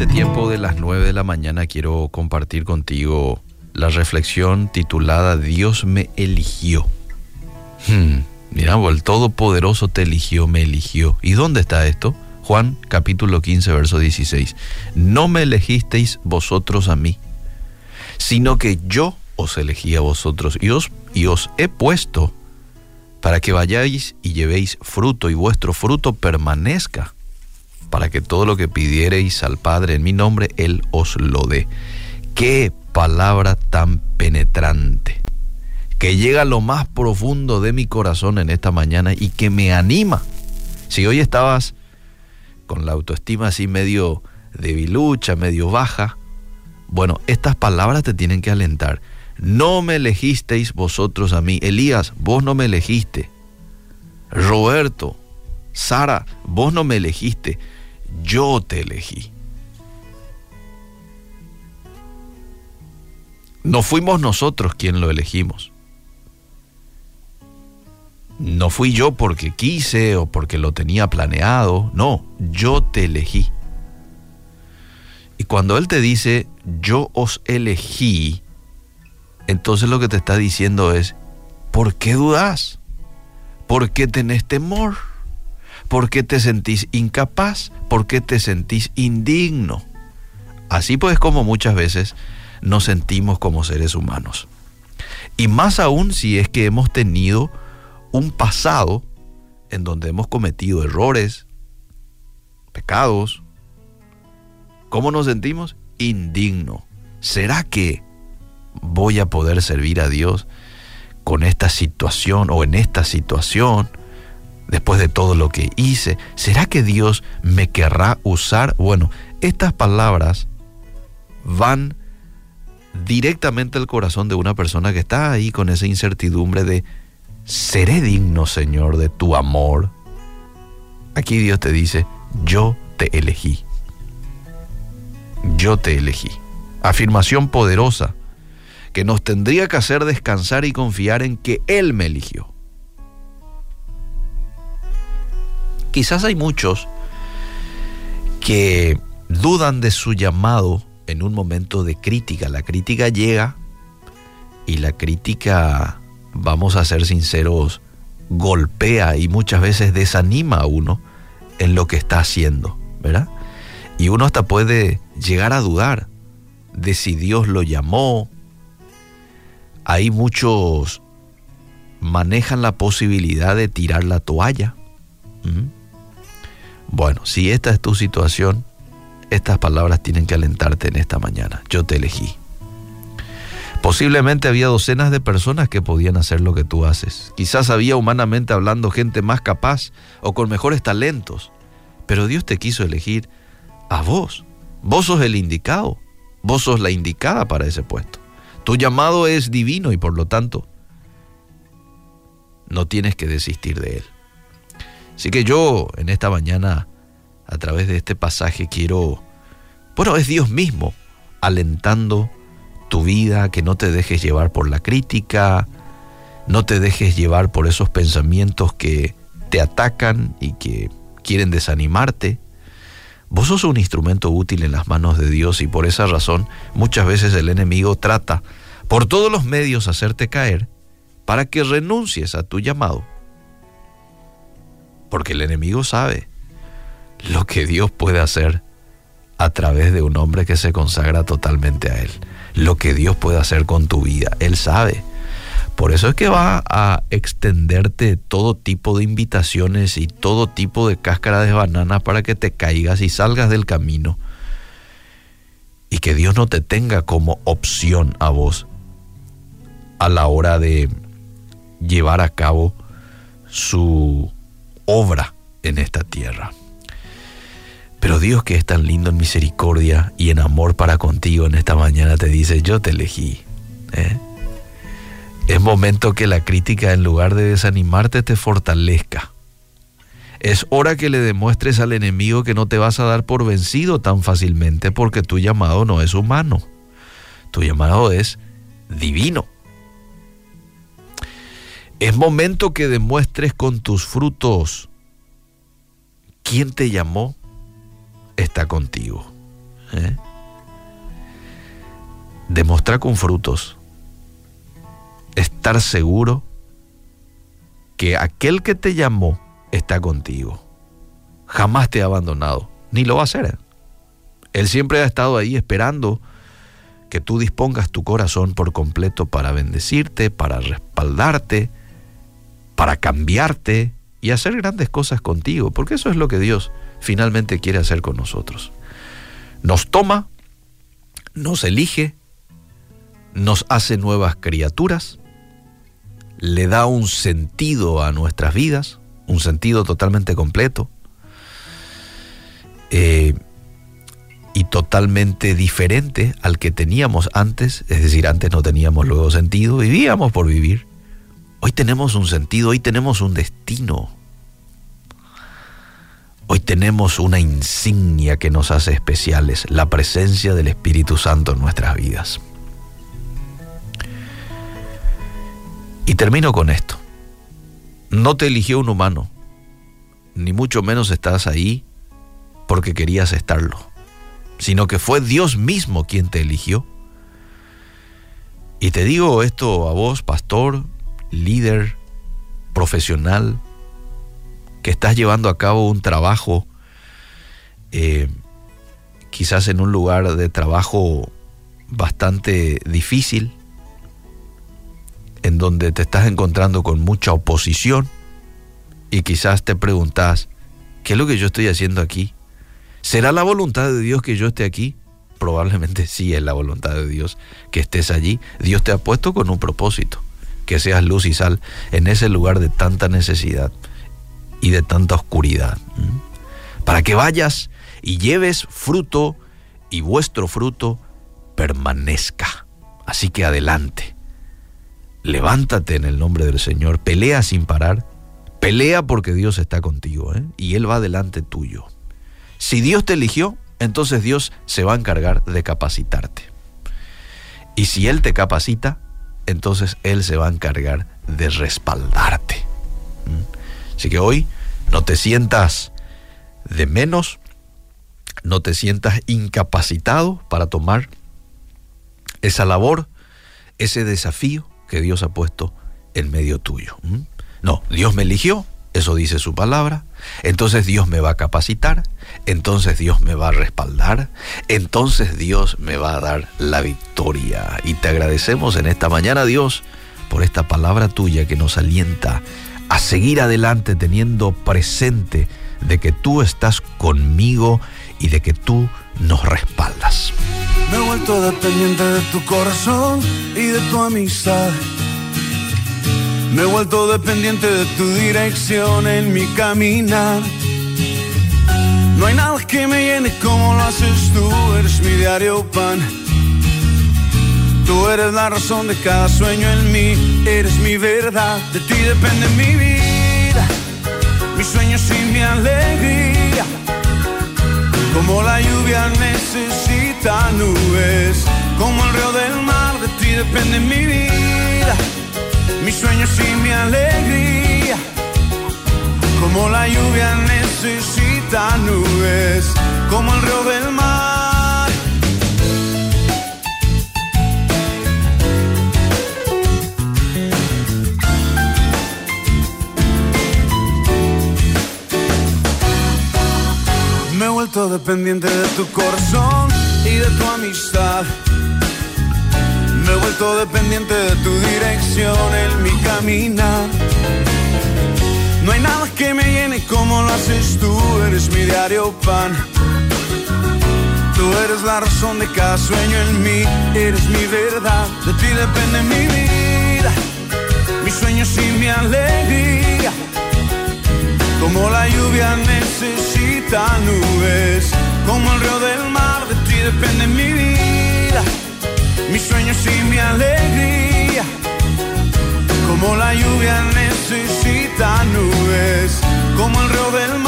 este tiempo de las 9 de la mañana quiero compartir contigo la reflexión titulada Dios me eligió. Hmm, mira, el Todopoderoso te eligió, me eligió. ¿Y dónde está esto? Juan capítulo 15, verso 16. No me elegisteis vosotros a mí, sino que yo os elegí a vosotros y os, y os he puesto para que vayáis y llevéis fruto y vuestro fruto permanezca, para que todo lo que pidiereis al Padre en mi nombre, Él os lo dé. Qué palabra tan penetrante, que llega a lo más profundo de mi corazón en esta mañana y que me anima. Si hoy estabas con la autoestima así medio debilucha, medio baja, bueno, estas palabras te tienen que alentar no me elegisteis vosotros a mí. Elías, vos no me elegiste. Roberto, Sara, vos no me elegiste. Yo te elegí. No fuimos nosotros quien lo elegimos. No fui yo porque quise o porque lo tenía planeado. No, yo te elegí. Y cuando Él te dice, yo os elegí, entonces lo que te está diciendo es, ¿por qué dudas? ¿Por qué tenés temor? ¿Por qué te sentís incapaz? ¿Por qué te sentís indigno? Así pues como muchas veces nos sentimos como seres humanos. Y más aún si es que hemos tenido un pasado en donde hemos cometido errores, pecados. ¿Cómo nos sentimos? Indigno. ¿Será que voy a poder servir a Dios con esta situación o en esta situación, después de todo lo que hice? ¿Será que Dios me querrá usar? Bueno, estas palabras van directamente al corazón de una persona que está ahí con esa incertidumbre de, ¿seré digno, Señor, de tu amor? Aquí Dios te dice, yo te elegí. Yo te elegí. Afirmación poderosa que nos tendría que hacer descansar y confiar en que Él me eligió. Quizás hay muchos que dudan de su llamado en un momento de crítica. La crítica llega y la crítica, vamos a ser sinceros, golpea y muchas veces desanima a uno en lo que está haciendo, ¿verdad? Y uno hasta puede llegar a dudar de si Dios lo llamó, hay muchos manejan la posibilidad de tirar la toalla. Bueno, si esta es tu situación, estas palabras tienen que alentarte en esta mañana. Yo te elegí. Posiblemente había docenas de personas que podían hacer lo que tú haces. Quizás había humanamente hablando gente más capaz o con mejores talentos. Pero Dios te quiso elegir a vos. Vos sos el indicado. Vos sos la indicada para ese puesto. Tu llamado es divino y por lo tanto no tienes que desistir de él. Así que yo en esta mañana, a través de este pasaje, quiero, bueno, es Dios mismo alentando tu vida, que no te dejes llevar por la crítica, no te dejes llevar por esos pensamientos que te atacan y que quieren desanimarte. Vos sos un instrumento útil en las manos de Dios y por esa razón muchas veces el enemigo trata por todos los medios hacerte caer para que renuncies a tu llamado. Porque el enemigo sabe lo que Dios puede hacer a través de un hombre que se consagra totalmente a Él. Lo que Dios puede hacer con tu vida. Él sabe. Por eso es que va a extenderte todo tipo de invitaciones y todo tipo de cáscara de banana para que te caigas y salgas del camino. Y que Dios no te tenga como opción a vos a la hora de llevar a cabo su obra en esta tierra. Pero Dios que es tan lindo en misericordia y en amor para contigo en esta mañana te dice, yo te elegí. ¿eh? Es momento que la crítica en lugar de desanimarte te fortalezca. Es hora que le demuestres al enemigo que no te vas a dar por vencido tan fácilmente porque tu llamado no es humano. Tu llamado es divino. Es momento que demuestres con tus frutos quién te llamó está contigo. ¿eh? demostrar con frutos, estar seguro que aquel que te llamó está contigo. Jamás te ha abandonado, ni lo va a hacer. Él siempre ha estado ahí esperando que tú dispongas tu corazón por completo para bendecirte, para respaldarte, para cambiarte y hacer grandes cosas contigo, porque eso es lo que Dios finalmente quiere hacer con nosotros. Nos toma, nos elige, nos hace nuevas criaturas, le da un sentido a nuestras vidas, un sentido totalmente completo eh, y totalmente diferente al que teníamos antes, es decir, antes no teníamos luego sentido, vivíamos por vivir. Hoy tenemos un sentido, hoy tenemos un destino. Hoy tenemos una insignia que nos hace especiales, la presencia del Espíritu Santo en nuestras vidas. Y termino con esto. No te eligió un humano, ni mucho menos estás ahí porque querías estarlo, sino que fue Dios mismo quien te eligió. Y te digo esto a vos, pastor, líder, profesional, que estás llevando a cabo un trabajo, eh, quizás en un lugar de trabajo bastante difícil, en donde te estás encontrando con mucha oposición y quizás te preguntas, ¿qué es lo que yo estoy haciendo aquí? ¿Será la voluntad de Dios que yo esté aquí? Probablemente sí es la voluntad de Dios que estés allí. Dios te ha puesto con un propósito, que seas luz y sal en ese lugar de tanta necesidad y de tanta oscuridad. Para que vayas y lleves fruto y vuestro fruto permanezca. Así que adelante levántate en el nombre del Señor, pelea sin parar, pelea porque Dios está contigo ¿eh? y Él va delante tuyo. Si Dios te eligió, entonces Dios se va a encargar de capacitarte. Y si Él te capacita, entonces Él se va a encargar de respaldarte. ¿Mm? Así que hoy no te sientas de menos, no te sientas incapacitado para tomar esa labor, ese desafío que Dios ha puesto en medio tuyo. No, Dios me eligió, eso dice su palabra, entonces Dios me va a capacitar, entonces Dios me va a respaldar, entonces Dios me va a dar la victoria. Y te agradecemos en esta mañana, Dios, por esta palabra tuya que nos alienta a seguir adelante teniendo presente de que tú estás conmigo y de que tú nos respaldas. Me he vuelto dependiente de tu corazón y de tu amistad. Me he vuelto dependiente de tu dirección en mi caminar. No hay nada que me llene como lo haces tú, eres mi diario pan. Tú eres la razón de cada sueño en mí, eres mi verdad, de ti depende mi vida, mis sueños y mi alegría. Como la lluvia necesita nubes, como el río del mar, de ti depende mi vida, mis sueños y mi alegría. Como la lluvia necesita nubes, como el río del mar. Me he vuelto dependiente de tu corazón y de tu amistad. Vuelto dependiente de tu dirección en mi caminar. No hay nada que me llene como lo haces tú, eres mi diario pan. Tú eres la razón de cada sueño en mí, eres mi verdad, de ti depende mi vida, mis sueños y mi alegría. Como la lluvia necesita nubes, como el río del mar, de ti depende mi necesita nubes, como el río del mar